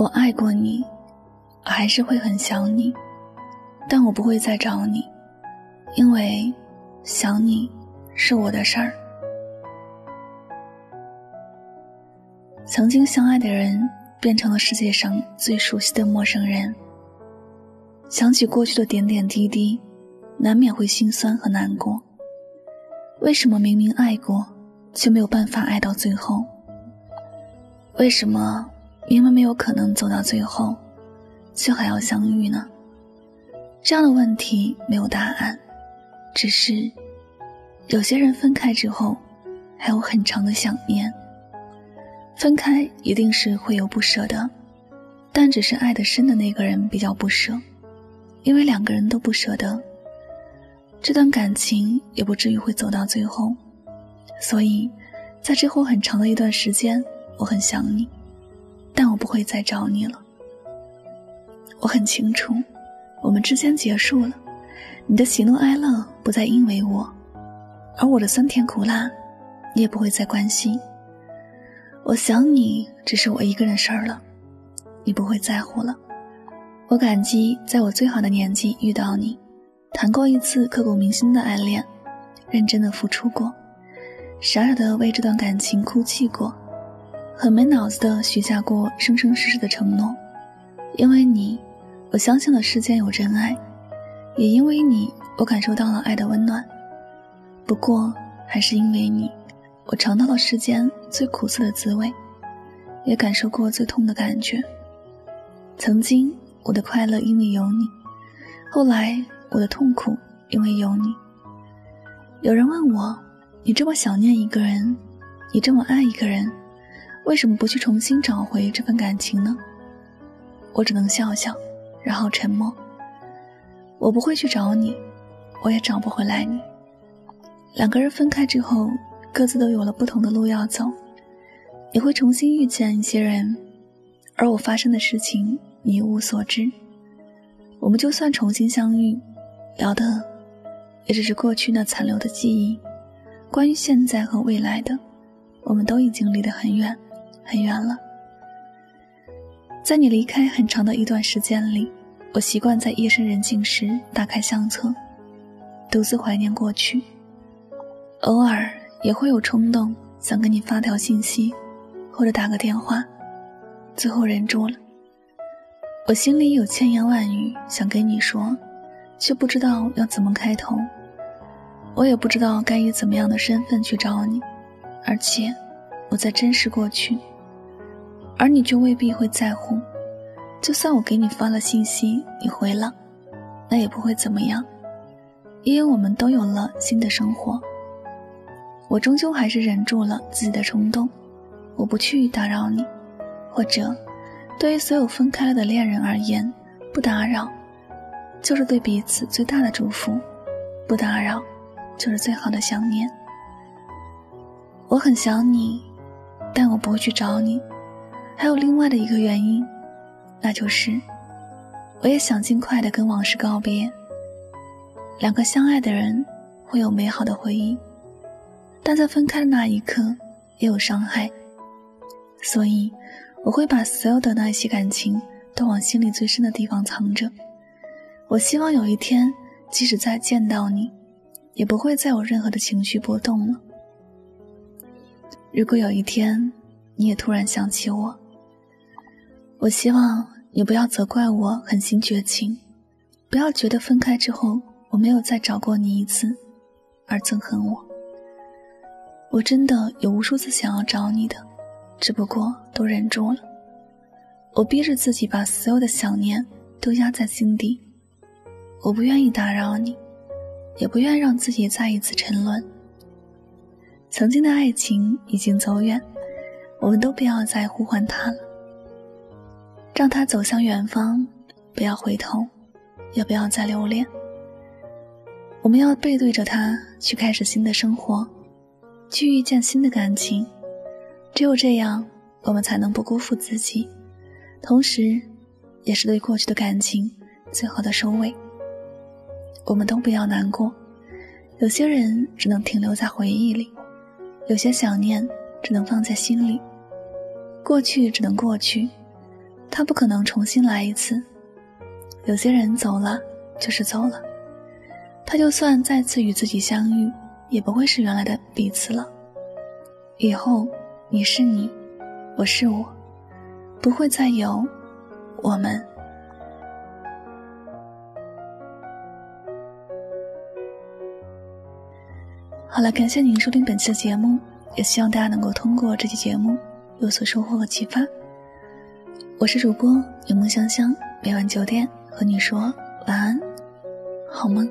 我爱过你，还是会很想你，但我不会再找你，因为想你是我的事儿。曾经相爱的人变成了世界上最熟悉的陌生人。想起过去的点点滴滴，难免会心酸和难过。为什么明明爱过，却没有办法爱到最后？为什么明明没有可能走到最后，却还要相遇呢？这样的问题没有答案，只是有些人分开之后，还有很长的想念。分开一定是会有不舍的，但只是爱得深的那个人比较不舍，因为两个人都不舍得，这段感情也不至于会走到最后。所以，在之后很长的一段时间，我很想你，我不会再找你了。我很清楚，我们之间结束了，你的喜怒哀乐不再因为我，而我的酸甜苦辣，你也不会再关心。我想你，只是我一个人事儿了，你不会在乎了。我感激在我最好的年纪遇到你，谈过一次刻骨铭心的爱恋，认真的付出过，傻傻的为这段感情哭泣过，很没脑子的许下过生生世世的承诺。因为你，我相信了世间有真爱，也因为你，我感受到了爱的温暖。不过，还是因为你。我尝到了世间最苦涩的滋味，也感受过最痛的感觉。曾经我的快乐因为有你，后来我的痛苦因为有你。有人问我：“你这么想念一个人，你这么爱一个人，为什么不去重新找回这份感情呢？”我只能笑笑，然后沉默。我不会去找你，我也找不回来你。两个人分开之后。各自都有了不同的路要走，你会重新遇见一些人，而我发生的事情你一无所知。我们就算重新相遇，聊的也只是过去那残留的记忆。关于现在和未来的，我们都已经离得很远，很远了。在你离开很长的一段时间里，我习惯在夜深人静时打开相册，独自怀念过去，偶尔。也会有冲动想跟你发条信息，或者打个电话，最后忍住了。我心里有千言万语想跟你说，却不知道要怎么开头。我也不知道该以怎么样的身份去找你，而且我在珍视过去，而你却未必会在乎。就算我给你发了信息，你回了，那也不会怎么样，因为我们都有了新的生活。我终究还是忍住了自己的冲动，我不去打扰你，或者，对于所有分开了的恋人而言，不打扰，就是对彼此最大的祝福，不打扰，就是最好的想念。我很想你，但我不会去找你。还有另外的一个原因，那就是，我也想尽快的跟往事告别。两个相爱的人，会有美好的回忆。但在分开的那一刻，也有伤害，所以我会把所有的那些感情都往心里最深的地方藏着。我希望有一天，即使再见到你，也不会再有任何的情绪波动了。如果有一天你也突然想起我，我希望你不要责怪我狠心绝情，不要觉得分开之后我没有再找过你一次，而憎恨我。我真的有无数次想要找你的，只不过都忍住了。我逼着自己把所有的想念都压在心底。我不愿意打扰你，也不愿让自己再一次沉沦。曾经的爱情已经走远，我们都不要再呼唤它了。让他走向远方，不要回头，也不要再留恋。我们要背对着他去开始新的生活。去遇见新的感情，只有这样，我们才能不辜负自己，同时，也是对过去的感情最好的收尾。我们都不要难过，有些人只能停留在回忆里，有些想念只能放在心里，过去只能过去，他不可能重新来一次。有些人走了就是走了，他就算再次与自己相遇，也不会是原来的彼此了。以后你是你，我是我，不会再有我们。好了，感谢您收听本期的节目，也希望大家能够通过这期节目有所收获和启发。我是主播有梦香香，每晚九点和你说晚安，好梦。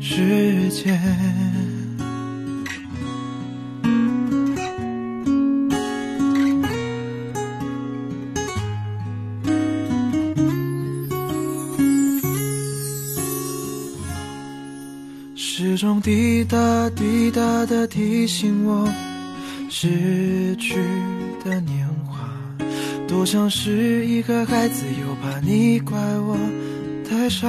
世界，时钟滴答滴答的提醒我，逝去的年华，多像是一个孩子，又怕你怪我太傻。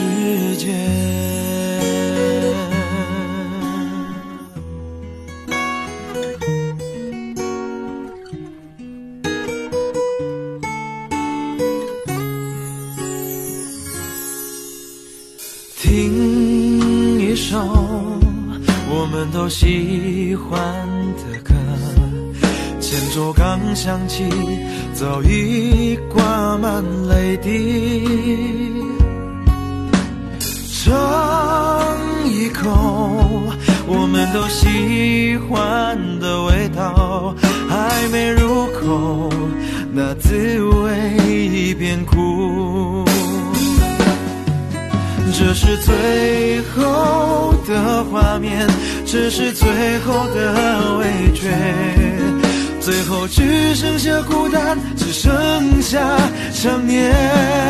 世界，听一首我们都喜欢的歌，前奏刚响起，早已挂满泪滴。尝一口我们都喜欢的味道，还没入口，那滋味便苦。这是最后的画面，这是最后的味觉，最后只剩下孤单，只剩下想念。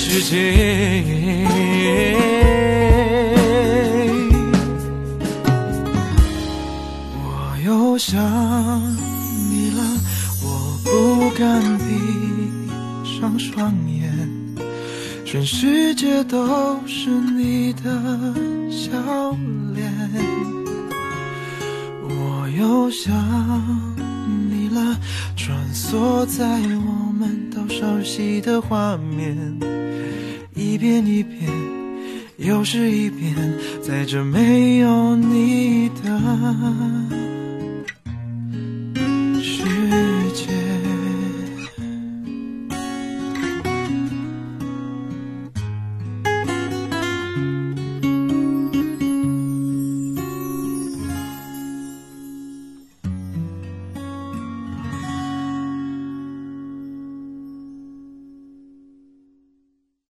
世界我又想你了我不敢闭上双眼。全世界都是你的笑脸我又想你了穿梭在我们都熟悉的画面。一遍一遍，又是一遍，在这没有你的。